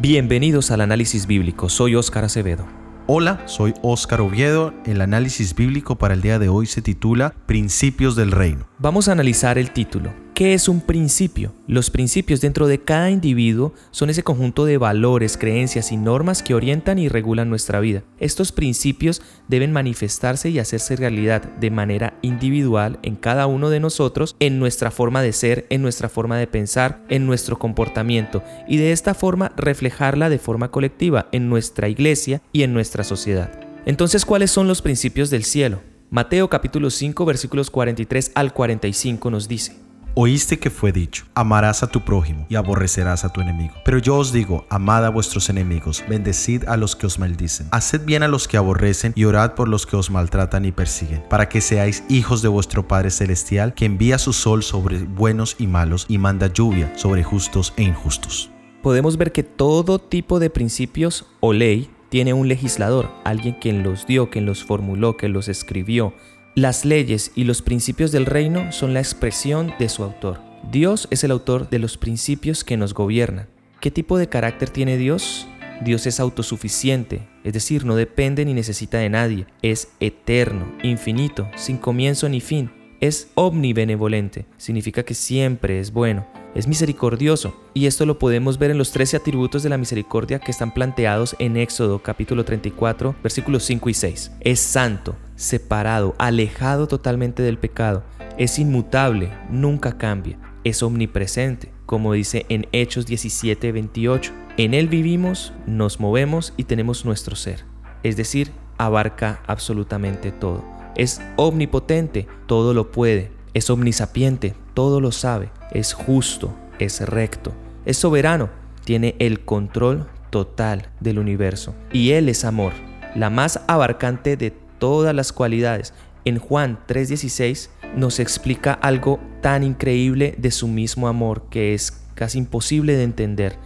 Bienvenidos al análisis bíblico, soy Óscar Acevedo. Hola, soy Óscar Oviedo. El análisis bíblico para el día de hoy se titula Principios del Reino. Vamos a analizar el título. ¿Qué es un principio? Los principios dentro de cada individuo son ese conjunto de valores, creencias y normas que orientan y regulan nuestra vida. Estos principios deben manifestarse y hacerse realidad de manera individual en cada uno de nosotros, en nuestra forma de ser, en nuestra forma de pensar, en nuestro comportamiento y de esta forma reflejarla de forma colectiva en nuestra iglesia y en nuestra sociedad. Entonces, ¿cuáles son los principios del cielo? Mateo capítulo 5 versículos 43 al 45 nos dice, Oíste que fue dicho, amarás a tu prójimo y aborrecerás a tu enemigo. Pero yo os digo, amad a vuestros enemigos, bendecid a los que os maldicen, haced bien a los que aborrecen y orad por los que os maltratan y persiguen, para que seáis hijos de vuestro Padre Celestial, que envía su sol sobre buenos y malos y manda lluvia sobre justos e injustos. Podemos ver que todo tipo de principios o ley tiene un legislador, alguien quien los dio, quien los formuló, que los escribió, las leyes y los principios del reino son la expresión de su autor. Dios es el autor de los principios que nos gobiernan. ¿Qué tipo de carácter tiene Dios? Dios es autosuficiente, es decir, no depende ni necesita de nadie. Es eterno, infinito, sin comienzo ni fin. Es omnibenevolente, significa que siempre es bueno es misericordioso. Y esto lo podemos ver en los 13 atributos de la misericordia que están planteados en Éxodo capítulo 34 versículos 5 y 6. Es santo, separado, alejado totalmente del pecado. Es inmutable, nunca cambia. Es omnipresente, como dice en Hechos 17, 28. En Él vivimos, nos movemos y tenemos nuestro ser. Es decir, abarca absolutamente todo. Es omnipotente, todo lo puede. Es omnisapiente, todo lo sabe es justo, es recto, es soberano, tiene el control total del universo. Y Él es amor, la más abarcante de todas las cualidades. En Juan 3:16 nos explica algo tan increíble de su mismo amor que es casi imposible de entender.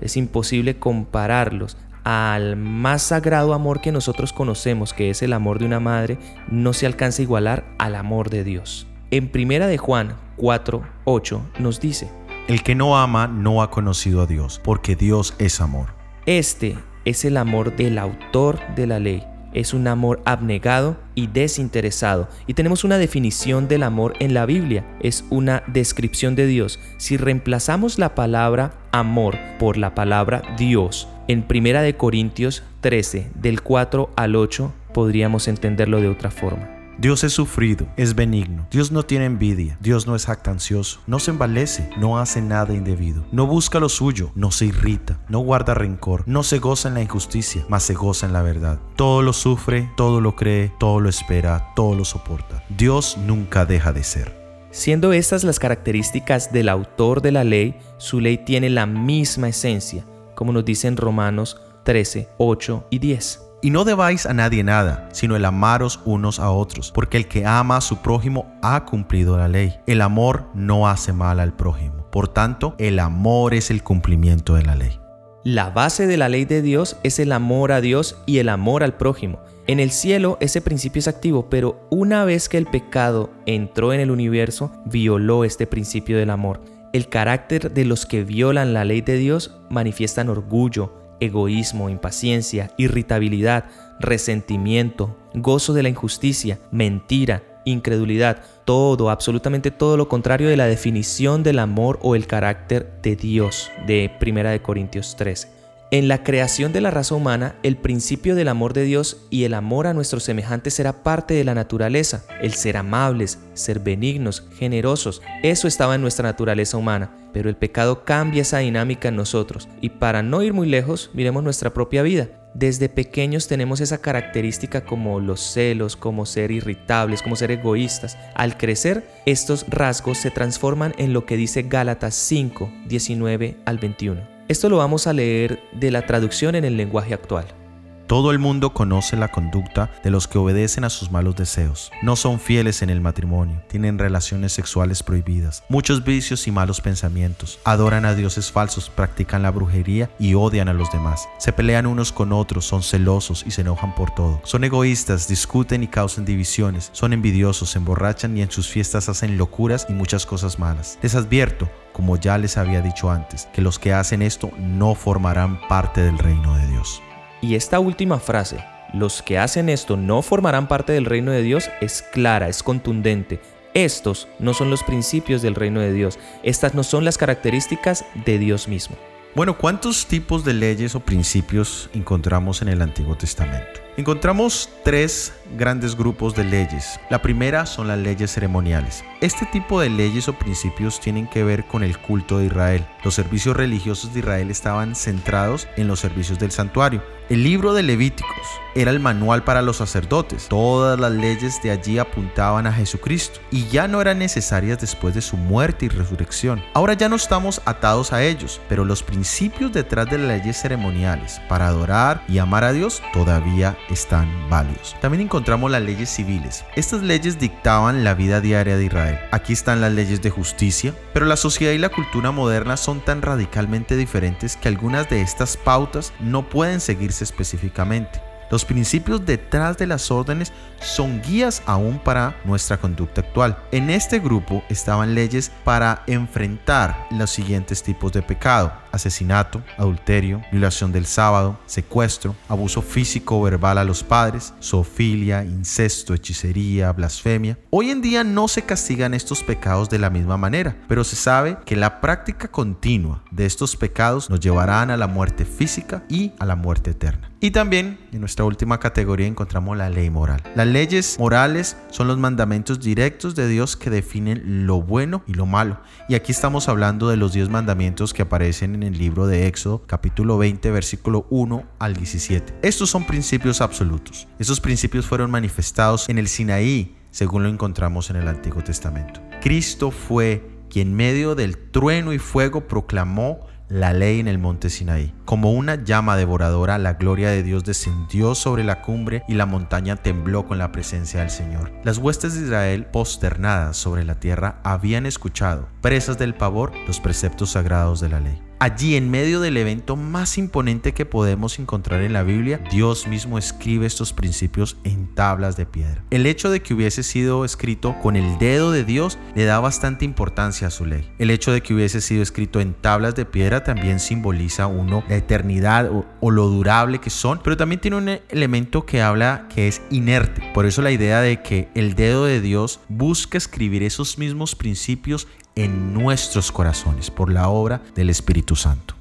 Es imposible compararlos al más sagrado amor que nosotros conocemos, que es el amor de una madre, no se alcanza a igualar al amor de Dios. En primera de Juan 4, 8 nos dice, El que no ama no ha conocido a Dios, porque Dios es amor. Este es el amor del autor de la ley. Es un amor abnegado y desinteresado. Y tenemos una definición del amor en la Biblia. Es una descripción de Dios. Si reemplazamos la palabra amor por la palabra Dios en 1 Corintios 13, del 4 al 8, podríamos entenderlo de otra forma. Dios es sufrido, es benigno. Dios no tiene envidia. Dios no es jactancioso. No se envalece, no hace nada indebido. No busca lo suyo, no se irrita, no guarda rencor, no se goza en la injusticia, mas se goza en la verdad. Todo lo sufre, todo lo cree, todo lo espera, todo lo soporta. Dios nunca deja de ser. Siendo estas las características del autor de la ley, su ley tiene la misma esencia, como nos dicen Romanos 13, 8 y 10. Y no debáis a nadie nada, sino el amaros unos a otros, porque el que ama a su prójimo ha cumplido la ley. El amor no hace mal al prójimo. Por tanto, el amor es el cumplimiento de la ley. La base de la ley de Dios es el amor a Dios y el amor al prójimo. En el cielo ese principio es activo, pero una vez que el pecado entró en el universo, violó este principio del amor. El carácter de los que violan la ley de Dios manifiestan orgullo, egoísmo, impaciencia, irritabilidad, resentimiento, gozo de la injusticia, mentira, incredulidad, todo, absolutamente todo lo contrario de la definición del amor o el carácter de Dios de 1 Corintios 13. En la creación de la raza humana, el principio del amor de Dios y el amor a nuestros semejantes será parte de la naturaleza. El ser amables, ser benignos, generosos, eso estaba en nuestra naturaleza humana. Pero el pecado cambia esa dinámica en nosotros. Y para no ir muy lejos, miremos nuestra propia vida. Desde pequeños tenemos esa característica como los celos, como ser irritables, como ser egoístas. Al crecer, estos rasgos se transforman en lo que dice Gálatas 5, 19 al 21. Esto lo vamos a leer de la traducción en el lenguaje actual. Todo el mundo conoce la conducta de los que obedecen a sus malos deseos. No son fieles en el matrimonio, tienen relaciones sexuales prohibidas, muchos vicios y malos pensamientos, adoran a dioses falsos, practican la brujería y odian a los demás. Se pelean unos con otros, son celosos y se enojan por todo. Son egoístas, discuten y causan divisiones, son envidiosos, se emborrachan y en sus fiestas hacen locuras y muchas cosas malas. Les advierto, como ya les había dicho antes, que los que hacen esto no formarán parte del reino de Dios. Y esta última frase, los que hacen esto no formarán parte del reino de Dios, es clara, es contundente. Estos no son los principios del reino de Dios, estas no son las características de Dios mismo. Bueno, ¿cuántos tipos de leyes o principios encontramos en el Antiguo Testamento? Encontramos tres grandes grupos de leyes. La primera son las leyes ceremoniales. Este tipo de leyes o principios tienen que ver con el culto de Israel. Los servicios religiosos de Israel estaban centrados en los servicios del santuario. El libro de Levíticos era el manual para los sacerdotes. Todas las leyes de allí apuntaban a Jesucristo y ya no eran necesarias después de su muerte y resurrección. Ahora ya no estamos atados a ellos, pero los principios detrás de las leyes ceremoniales para adorar y amar a Dios todavía están válidos. También encontramos las leyes civiles. Estas leyes dictaban la vida diaria de Israel. Aquí están las leyes de justicia, pero la sociedad y la cultura moderna son tan radicalmente diferentes que algunas de estas pautas no pueden seguirse específicamente. Los principios detrás de las órdenes son guías aún para nuestra conducta actual. En este grupo estaban leyes para enfrentar los siguientes tipos de pecado. Asesinato, adulterio, violación del sábado, secuestro, abuso físico o verbal a los padres, zoofilia, incesto, hechicería, blasfemia. Hoy en día no se castigan estos pecados de la misma manera, pero se sabe que la práctica continua de estos pecados nos llevarán a la muerte física y a la muerte eterna. Y también en nuestra última categoría encontramos la ley moral. Las leyes morales son los mandamientos directos de Dios que definen lo bueno y lo malo. Y aquí estamos hablando de los 10 mandamientos que aparecen en el libro de Éxodo capítulo 20 versículo 1 al 17. Estos son principios absolutos. Esos principios fueron manifestados en el Sinaí según lo encontramos en el Antiguo Testamento. Cristo fue quien medio del trueno y fuego proclamó la ley en el monte Sinaí. Como una llama devoradora, la gloria de Dios descendió sobre la cumbre y la montaña tembló con la presencia del Señor. Las huestes de Israel, posternadas sobre la tierra, habían escuchado, presas del pavor, los preceptos sagrados de la ley. Allí, en medio del evento más imponente que podemos encontrar en la Biblia, Dios mismo escribe estos principios en tablas de piedra. El hecho de que hubiese sido escrito con el dedo de Dios le da bastante importancia a su ley. El hecho de que hubiese sido escrito en tablas de piedra también simboliza uno la eternidad o, o lo durable que son, pero también tiene un elemento que habla que es inerte. Por eso la idea de que el dedo de Dios busca escribir esos mismos principios en nuestros corazones por la obra del Espíritu Santo.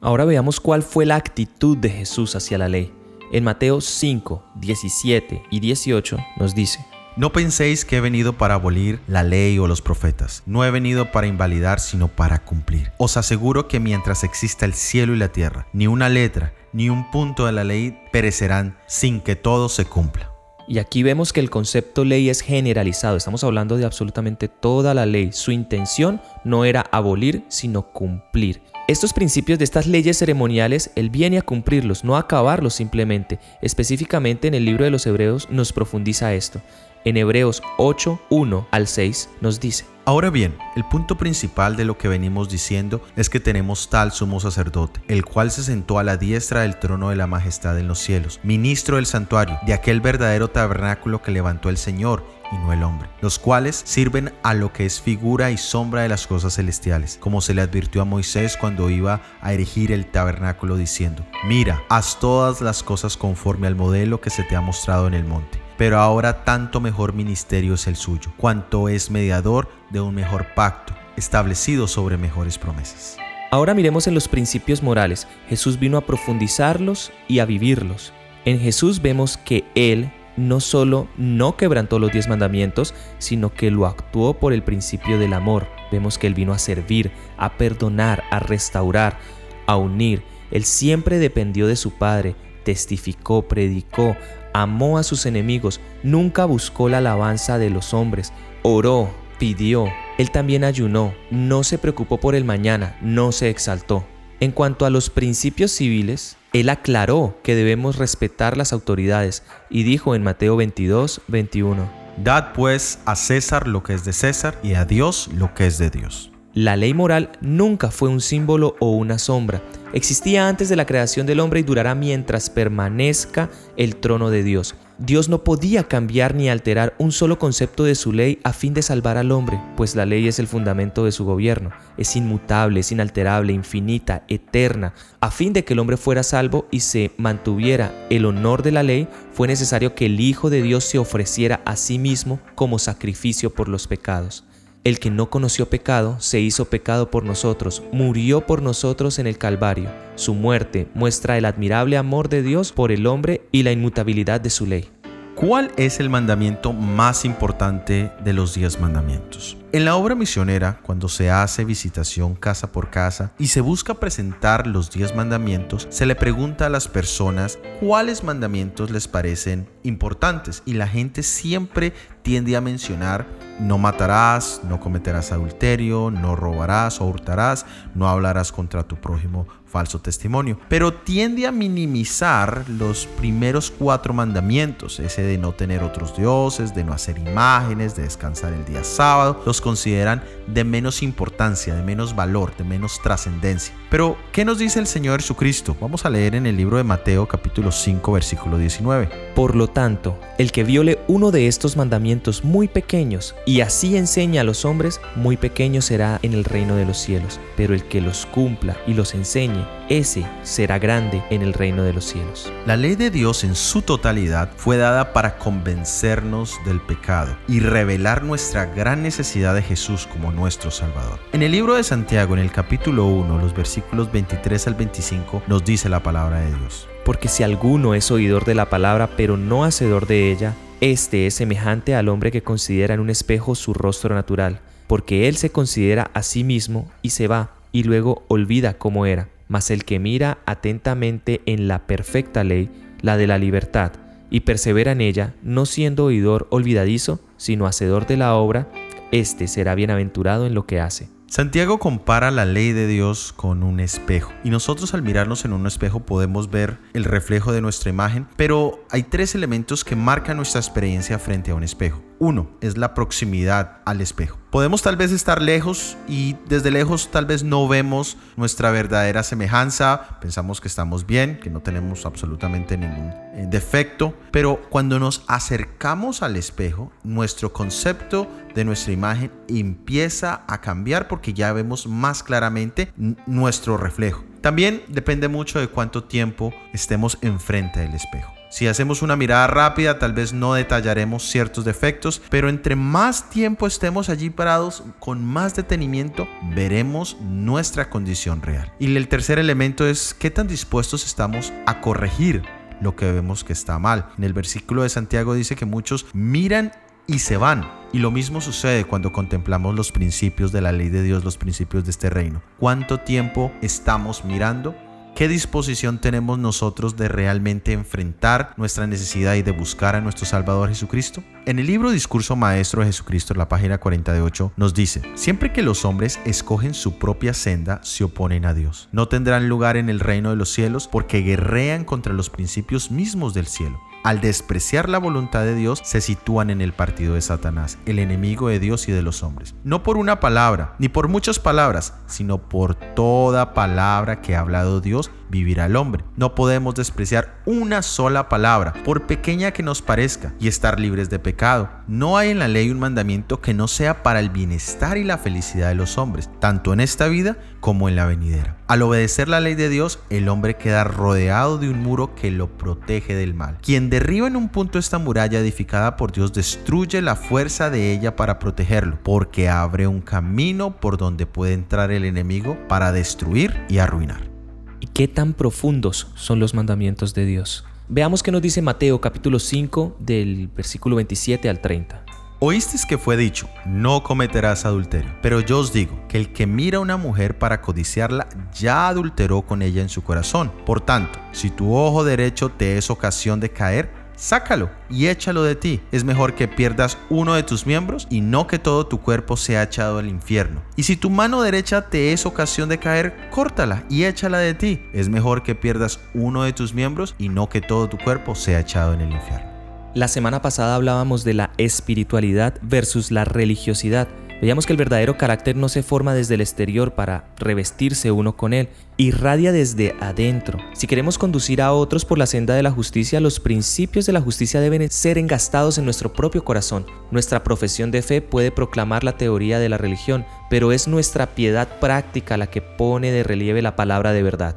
Ahora veamos cuál fue la actitud de Jesús hacia la ley. En Mateo 5, 17 y 18 nos dice, No penséis que he venido para abolir la ley o los profetas. No he venido para invalidar, sino para cumplir. Os aseguro que mientras exista el cielo y la tierra, ni una letra, ni un punto de la ley perecerán sin que todo se cumpla. Y aquí vemos que el concepto ley es generalizado, estamos hablando de absolutamente toda la ley. Su intención no era abolir, sino cumplir. Estos principios de estas leyes ceremoniales, Él viene a cumplirlos, no a acabarlos simplemente. Específicamente en el libro de los Hebreos nos profundiza esto. En Hebreos 8, 1 al 6 nos dice, Ahora bien, el punto principal de lo que venimos diciendo es que tenemos tal sumo sacerdote, el cual se sentó a la diestra del trono de la majestad en los cielos, ministro del santuario, de aquel verdadero tabernáculo que levantó el Señor y no el hombre, los cuales sirven a lo que es figura y sombra de las cosas celestiales, como se le advirtió a Moisés cuando iba a erigir el tabernáculo diciendo, mira, haz todas las cosas conforme al modelo que se te ha mostrado en el monte pero ahora tanto mejor ministerio es el suyo, cuanto es mediador de un mejor pacto, establecido sobre mejores promesas. Ahora miremos en los principios morales. Jesús vino a profundizarlos y a vivirlos. En Jesús vemos que Él no solo no quebrantó los diez mandamientos, sino que lo actuó por el principio del amor. Vemos que Él vino a servir, a perdonar, a restaurar, a unir. Él siempre dependió de su Padre, testificó, predicó, amó a sus enemigos, nunca buscó la alabanza de los hombres, oró, pidió, él también ayunó, no se preocupó por el mañana, no se exaltó. En cuanto a los principios civiles, Él aclaró que debemos respetar las autoridades y dijo en Mateo 22, 21, Dad pues a César lo que es de César y a Dios lo que es de Dios. La ley moral nunca fue un símbolo o una sombra. Existía antes de la creación del hombre y durará mientras permanezca el trono de Dios. Dios no podía cambiar ni alterar un solo concepto de su ley a fin de salvar al hombre, pues la ley es el fundamento de su gobierno. Es inmutable, es inalterable, infinita, eterna. A fin de que el hombre fuera salvo y se mantuviera el honor de la ley, fue necesario que el Hijo de Dios se ofreciera a sí mismo como sacrificio por los pecados. El que no conoció pecado se hizo pecado por nosotros, murió por nosotros en el Calvario. Su muerte muestra el admirable amor de Dios por el hombre y la inmutabilidad de su ley. ¿Cuál es el mandamiento más importante de los diez mandamientos? En la obra misionera, cuando se hace visitación casa por casa y se busca presentar los diez mandamientos, se le pregunta a las personas cuáles mandamientos les parecen importantes y la gente siempre tiende a mencionar no matarás, no cometerás adulterio, no robarás o hurtarás, no hablarás contra tu prójimo falso testimonio. Pero tiende a minimizar los primeros cuatro mandamientos, ese de no tener otros dioses, de no hacer imágenes, de descansar el día sábado, consideran de menos importancia, de menos valor, de menos trascendencia. Pero, ¿qué nos dice el Señor Jesucristo? Vamos a leer en el libro de Mateo capítulo 5 versículo 19. Por lo tanto, el que viole uno de estos mandamientos muy pequeños y así enseña a los hombres, muy pequeño será en el reino de los cielos, pero el que los cumpla y los enseñe, ese será grande en el reino de los cielos. La ley de Dios en su totalidad fue dada para convencernos del pecado y revelar nuestra gran necesidad de Jesús como nuestro Salvador. En el libro de Santiago, en el capítulo 1, los versículos 23 al 25, nos dice la palabra de Dios. Porque si alguno es oidor de la palabra pero no hacedor de ella, este es semejante al hombre que considera en un espejo su rostro natural, porque él se considera a sí mismo y se va, y luego olvida cómo era. Mas el que mira atentamente en la perfecta ley, la de la libertad, y persevera en ella, no siendo oidor olvidadizo, sino hacedor de la obra, éste será bienaventurado en lo que hace. Santiago compara la ley de Dios con un espejo y nosotros al mirarnos en un espejo podemos ver el reflejo de nuestra imagen, pero hay tres elementos que marcan nuestra experiencia frente a un espejo. Uno es la proximidad al espejo. Podemos tal vez estar lejos y desde lejos tal vez no vemos nuestra verdadera semejanza, pensamos que estamos bien, que no tenemos absolutamente ningún eh, defecto, pero cuando nos acercamos al espejo, nuestro concepto de nuestra imagen empieza a cambiar porque ya vemos más claramente nuestro reflejo. También depende mucho de cuánto tiempo estemos enfrente del espejo. Si hacemos una mirada rápida, tal vez no detallaremos ciertos defectos, pero entre más tiempo estemos allí parados, con más detenimiento, veremos nuestra condición real. Y el tercer elemento es qué tan dispuestos estamos a corregir lo que vemos que está mal. En el versículo de Santiago dice que muchos miran y se van. Y lo mismo sucede cuando contemplamos los principios de la ley de Dios, los principios de este reino. ¿Cuánto tiempo estamos mirando ¿Qué disposición tenemos nosotros de realmente enfrentar nuestra necesidad y de buscar a nuestro Salvador Jesucristo? En el libro Discurso Maestro de Jesucristo, la página 48, nos dice, siempre que los hombres escogen su propia senda, se oponen a Dios. No tendrán lugar en el reino de los cielos porque guerrean contra los principios mismos del cielo. Al despreciar la voluntad de Dios, se sitúan en el partido de Satanás, el enemigo de Dios y de los hombres. No por una palabra, ni por muchas palabras, sino por toda palabra que ha hablado Dios, vivirá el hombre. No podemos despreciar una sola palabra, por pequeña que nos parezca, y estar libres de pecado. No hay en la ley un mandamiento que no sea para el bienestar y la felicidad de los hombres, tanto en esta vida como en la venidera. Al obedecer la ley de Dios, el hombre queda rodeado de un muro que lo protege del mal. Quien derriba en un punto esta muralla edificada por Dios destruye la fuerza de ella para protegerlo, porque abre un camino por donde puede entrar el enemigo para destruir y arruinar. ¿Y qué tan profundos son los mandamientos de Dios? Veamos qué nos dice Mateo capítulo 5 del versículo 27 al 30. Oísteis que fue dicho, no cometerás adulterio. Pero yo os digo que el que mira a una mujer para codiciarla ya adulteró con ella en su corazón. Por tanto, si tu ojo derecho te es ocasión de caer, sácalo y échalo de ti. Es mejor que pierdas uno de tus miembros y no que todo tu cuerpo sea echado al infierno. Y si tu mano derecha te es ocasión de caer, córtala y échala de ti. Es mejor que pierdas uno de tus miembros y no que todo tu cuerpo sea echado en el infierno. La semana pasada hablábamos de la espiritualidad versus la religiosidad. Veíamos que el verdadero carácter no se forma desde el exterior para revestirse uno con él, irradia desde adentro. Si queremos conducir a otros por la senda de la justicia, los principios de la justicia deben ser engastados en nuestro propio corazón. Nuestra profesión de fe puede proclamar la teoría de la religión, pero es nuestra piedad práctica la que pone de relieve la palabra de verdad.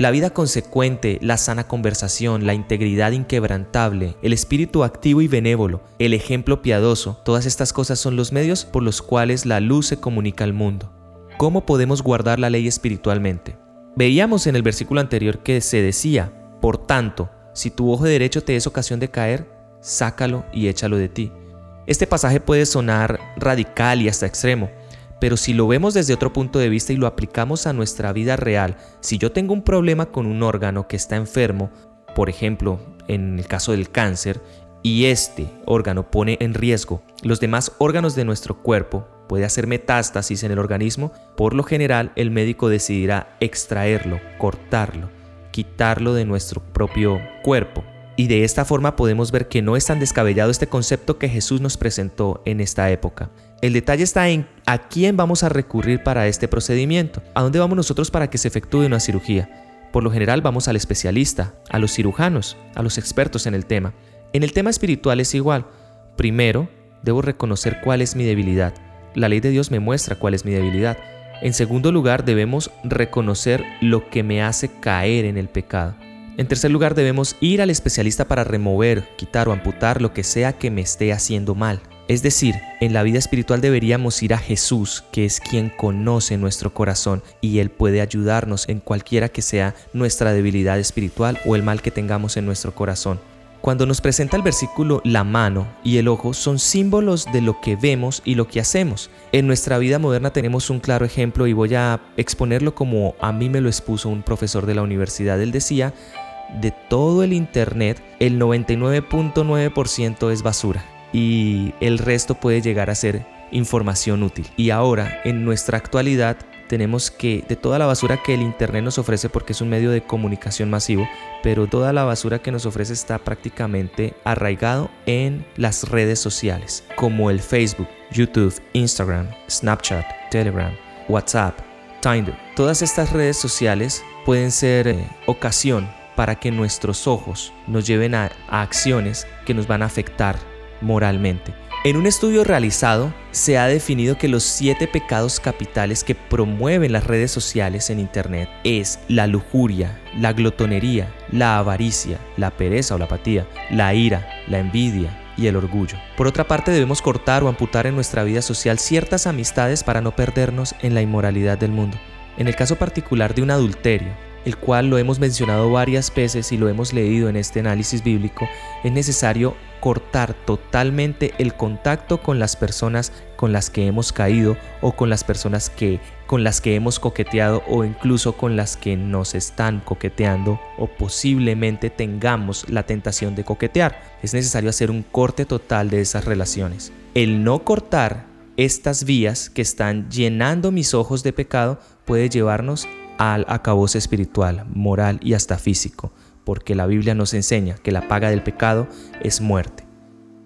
La vida consecuente, la sana conversación, la integridad inquebrantable, el espíritu activo y benévolo, el ejemplo piadoso, todas estas cosas son los medios por los cuales la luz se comunica al mundo. ¿Cómo podemos guardar la ley espiritualmente? Veíamos en el versículo anterior que se decía, por tanto, si tu ojo derecho te es ocasión de caer, sácalo y échalo de ti. Este pasaje puede sonar radical y hasta extremo, pero si lo vemos desde otro punto de vista y lo aplicamos a nuestra vida real, si yo tengo un problema con un órgano que está enfermo, por ejemplo, en el caso del cáncer, y este órgano pone en riesgo los demás órganos de nuestro cuerpo, puede hacer metástasis en el organismo, por lo general el médico decidirá extraerlo, cortarlo, quitarlo de nuestro propio cuerpo. Y de esta forma podemos ver que no es tan descabellado este concepto que Jesús nos presentó en esta época. El detalle está en a quién vamos a recurrir para este procedimiento, a dónde vamos nosotros para que se efectúe una cirugía. Por lo general vamos al especialista, a los cirujanos, a los expertos en el tema. En el tema espiritual es igual. Primero, debo reconocer cuál es mi debilidad. La ley de Dios me muestra cuál es mi debilidad. En segundo lugar, debemos reconocer lo que me hace caer en el pecado. En tercer lugar, debemos ir al especialista para remover, quitar o amputar lo que sea que me esté haciendo mal. Es decir, en la vida espiritual deberíamos ir a Jesús, que es quien conoce nuestro corazón y Él puede ayudarnos en cualquiera que sea nuestra debilidad espiritual o el mal que tengamos en nuestro corazón. Cuando nos presenta el versículo la mano y el ojo son símbolos de lo que vemos y lo que hacemos. En nuestra vida moderna tenemos un claro ejemplo y voy a exponerlo como a mí me lo expuso un profesor de la universidad. Él decía, de todo el Internet, el 99.9% es basura y el resto puede llegar a ser información útil. Y ahora, en nuestra actualidad, tenemos que, de toda la basura que el Internet nos ofrece, porque es un medio de comunicación masivo, pero toda la basura que nos ofrece está prácticamente arraigado en las redes sociales, como el Facebook, YouTube, Instagram, Snapchat, Telegram, WhatsApp, Tinder. Todas estas redes sociales pueden ser eh, ocasión para que nuestros ojos nos lleven a acciones que nos van a afectar moralmente. En un estudio realizado se ha definido que los siete pecados capitales que promueven las redes sociales en Internet es la lujuria, la glotonería, la avaricia, la pereza o la apatía, la ira, la envidia y el orgullo. Por otra parte, debemos cortar o amputar en nuestra vida social ciertas amistades para no perdernos en la inmoralidad del mundo. En el caso particular de un adulterio, el cual lo hemos mencionado varias veces y lo hemos leído en este análisis bíblico, es necesario cortar totalmente el contacto con las personas con las que hemos caído o con las personas que con las que hemos coqueteado o incluso con las que nos están coqueteando o posiblemente tengamos la tentación de coquetear. Es necesario hacer un corte total de esas relaciones. El no cortar estas vías que están llenando mis ojos de pecado puede llevarnos al acabose espiritual, moral y hasta físico, porque la Biblia nos enseña que la paga del pecado es muerte.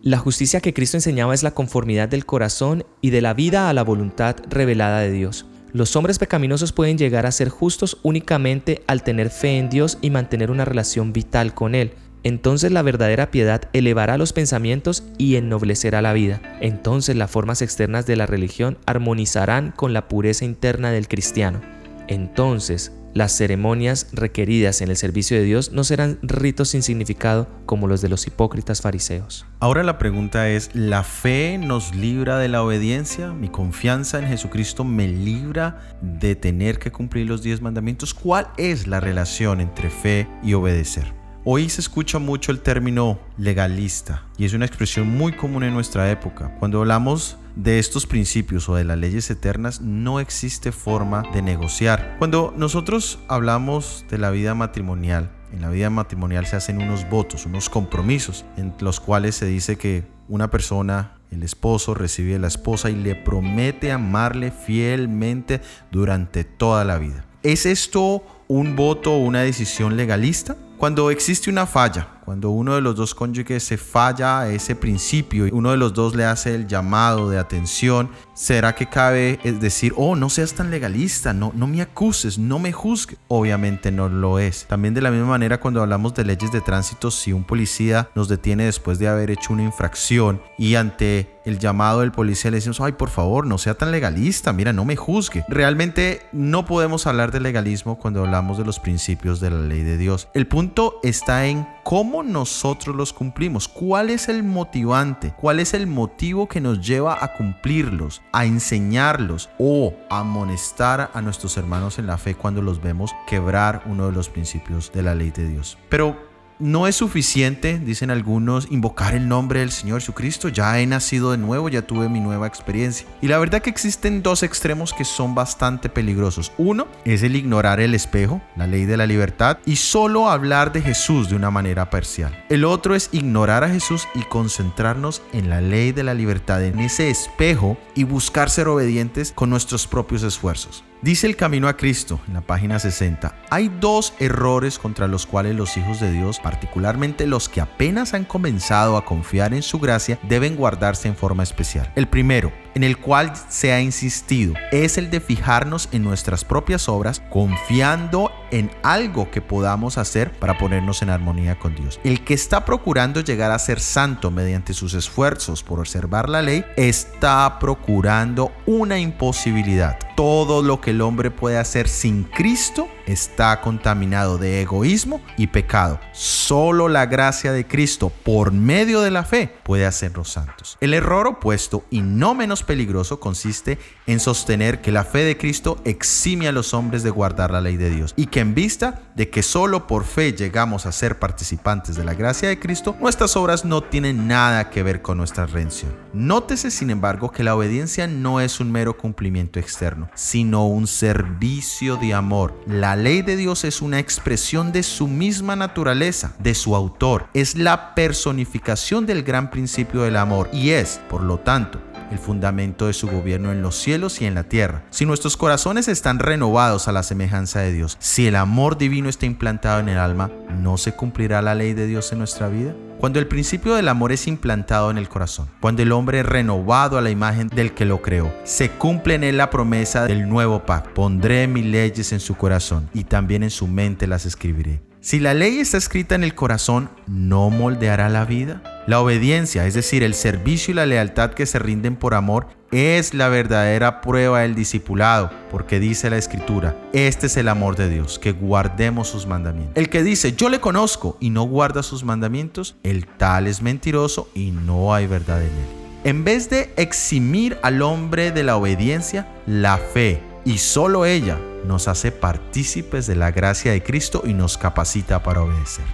La justicia que Cristo enseñaba es la conformidad del corazón y de la vida a la voluntad revelada de Dios. Los hombres pecaminosos pueden llegar a ser justos únicamente al tener fe en Dios y mantener una relación vital con Él. Entonces la verdadera piedad elevará los pensamientos y ennoblecerá la vida. Entonces las formas externas de la religión armonizarán con la pureza interna del cristiano. Entonces, las ceremonias requeridas en el servicio de Dios no serán ritos sin significado como los de los hipócritas fariseos. Ahora la pregunta es, ¿la fe nos libra de la obediencia? ¿Mi confianza en Jesucristo me libra de tener que cumplir los diez mandamientos? ¿Cuál es la relación entre fe y obedecer? Hoy se escucha mucho el término legalista y es una expresión muy común en nuestra época. Cuando hablamos de estos principios o de las leyes eternas no existe forma de negociar. Cuando nosotros hablamos de la vida matrimonial, en la vida matrimonial se hacen unos votos, unos compromisos, en los cuales se dice que una persona, el esposo, recibe a la esposa y le promete amarle fielmente durante toda la vida. ¿Es esto un voto o una decisión legalista? Cuando existe una falla, cuando uno de los dos cónyuges se falla a ese principio y uno de los dos le hace el llamado de atención, ¿será que cabe decir, oh, no seas tan legalista, no, no me acuses, no me juzgues? Obviamente no lo es. También de la misma manera cuando hablamos de leyes de tránsito, si un policía nos detiene después de haber hecho una infracción y ante el llamado del policía le decimos, ay, por favor, no sea tan legalista, mira, no me juzgue. Realmente no podemos hablar de legalismo cuando hablamos de los principios de la ley de Dios. El punto está en cómo nosotros los cumplimos, cuál es el motivante, cuál es el motivo que nos lleva a cumplirlos, a enseñarlos o a amonestar a nuestros hermanos en la fe cuando los vemos quebrar uno de los principios de la ley de Dios. Pero no es suficiente, dicen algunos, invocar el nombre del Señor Jesucristo. Ya he nacido de nuevo, ya tuve mi nueva experiencia. Y la verdad que existen dos extremos que son bastante peligrosos. Uno es el ignorar el espejo, la ley de la libertad, y solo hablar de Jesús de una manera parcial. El otro es ignorar a Jesús y concentrarnos en la ley de la libertad, en ese espejo, y buscar ser obedientes con nuestros propios esfuerzos. Dice el Camino a Cristo en la página 60, hay dos errores contra los cuales los hijos de Dios, particularmente los que apenas han comenzado a confiar en su gracia, deben guardarse en forma especial. El primero, en el cual se ha insistido es el de fijarnos en nuestras propias obras, confiando en algo que podamos hacer para ponernos en armonía con Dios. El que está procurando llegar a ser santo mediante sus esfuerzos por observar la ley, está procurando una imposibilidad. Todo lo que el hombre puede hacer sin Cristo está contaminado de egoísmo y pecado. Solo la gracia de Cristo por medio de la fe puede hacernos santos. El error opuesto y no menos peligroso consiste en sostener que la fe de Cristo exime a los hombres de guardar la ley de Dios y que en vista de que solo por fe llegamos a ser participantes de la gracia de Cristo, nuestras obras no tienen nada que ver con nuestra redención. Nótese sin embargo que la obediencia no es un mero cumplimiento externo, sino un servicio de amor. La ley de Dios es una expresión de su misma naturaleza, de su autor, es la personificación del gran principio del amor y es, por lo tanto, el fundamento de su gobierno en los cielos y en la tierra. Si nuestros corazones están renovados a la semejanza de Dios, si el amor divino está implantado en el alma, ¿no se cumplirá la ley de Dios en nuestra vida? Cuando el principio del amor es implantado en el corazón, cuando el hombre es renovado a la imagen del que lo creó, se cumple en él la promesa del nuevo pacto. Pondré mis leyes en su corazón y también en su mente las escribiré. Si la ley está escrita en el corazón, ¿no moldeará la vida? La obediencia, es decir, el servicio y la lealtad que se rinden por amor, es la verdadera prueba del discipulado, porque dice la escritura, este es el amor de Dios, que guardemos sus mandamientos. El que dice, yo le conozco y no guarda sus mandamientos, el tal es mentiroso y no hay verdad en él. En vez de eximir al hombre de la obediencia, la fe, y solo ella, nos hace partícipes de la gracia de Cristo y nos capacita para obedecer.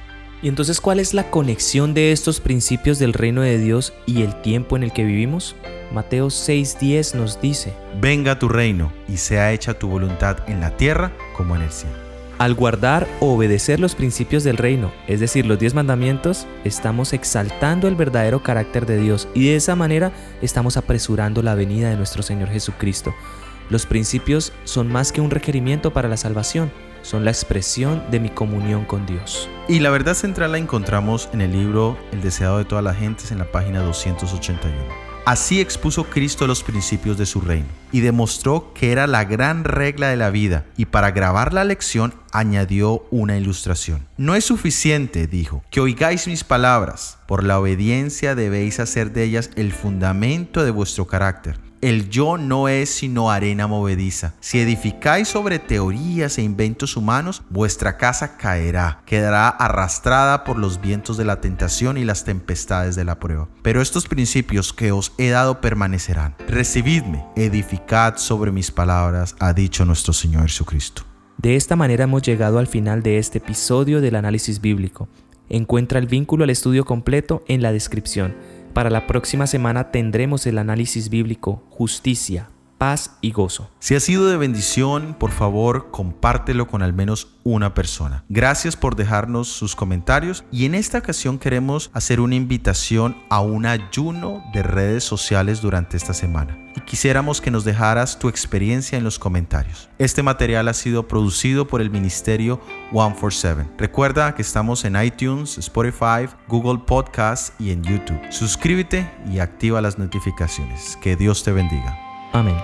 ¿Y entonces cuál es la conexión de estos principios del reino de Dios y el tiempo en el que vivimos? Mateo 6:10 nos dice, Venga tu reino y sea hecha tu voluntad en la tierra como en el cielo. Al guardar o obedecer los principios del reino, es decir, los diez mandamientos, estamos exaltando el verdadero carácter de Dios y de esa manera estamos apresurando la venida de nuestro Señor Jesucristo. Los principios son más que un requerimiento para la salvación, son la expresión de mi comunión con Dios. Y la verdad central la encontramos en el libro El deseado de todas las gentes en la página 281. Así expuso Cristo los principios de su reino y demostró que era la gran regla de la vida y para grabar la lección añadió una ilustración. No es suficiente, dijo, que oigáis mis palabras, por la obediencia debéis hacer de ellas el fundamento de vuestro carácter el yo no es sino arena movediza. Si edificáis sobre teorías e inventos humanos, vuestra casa caerá, quedará arrastrada por los vientos de la tentación y las tempestades de la prueba. Pero estos principios que os he dado permanecerán. Recibidme, edificad sobre mis palabras, ha dicho nuestro Señor Jesucristo. De esta manera hemos llegado al final de este episodio del análisis bíblico. Encuentra el vínculo al estudio completo en la descripción. Para la próxima semana tendremos el análisis bíblico Justicia. Paz y gozo. Si ha sido de bendición, por favor, compártelo con al menos una persona. Gracias por dejarnos sus comentarios y en esta ocasión queremos hacer una invitación a un ayuno de redes sociales durante esta semana. Y quisiéramos que nos dejaras tu experiencia en los comentarios. Este material ha sido producido por el Ministerio 147. Recuerda que estamos en iTunes, Spotify, Google Podcasts y en YouTube. Suscríbete y activa las notificaciones. Que Dios te bendiga. Amén.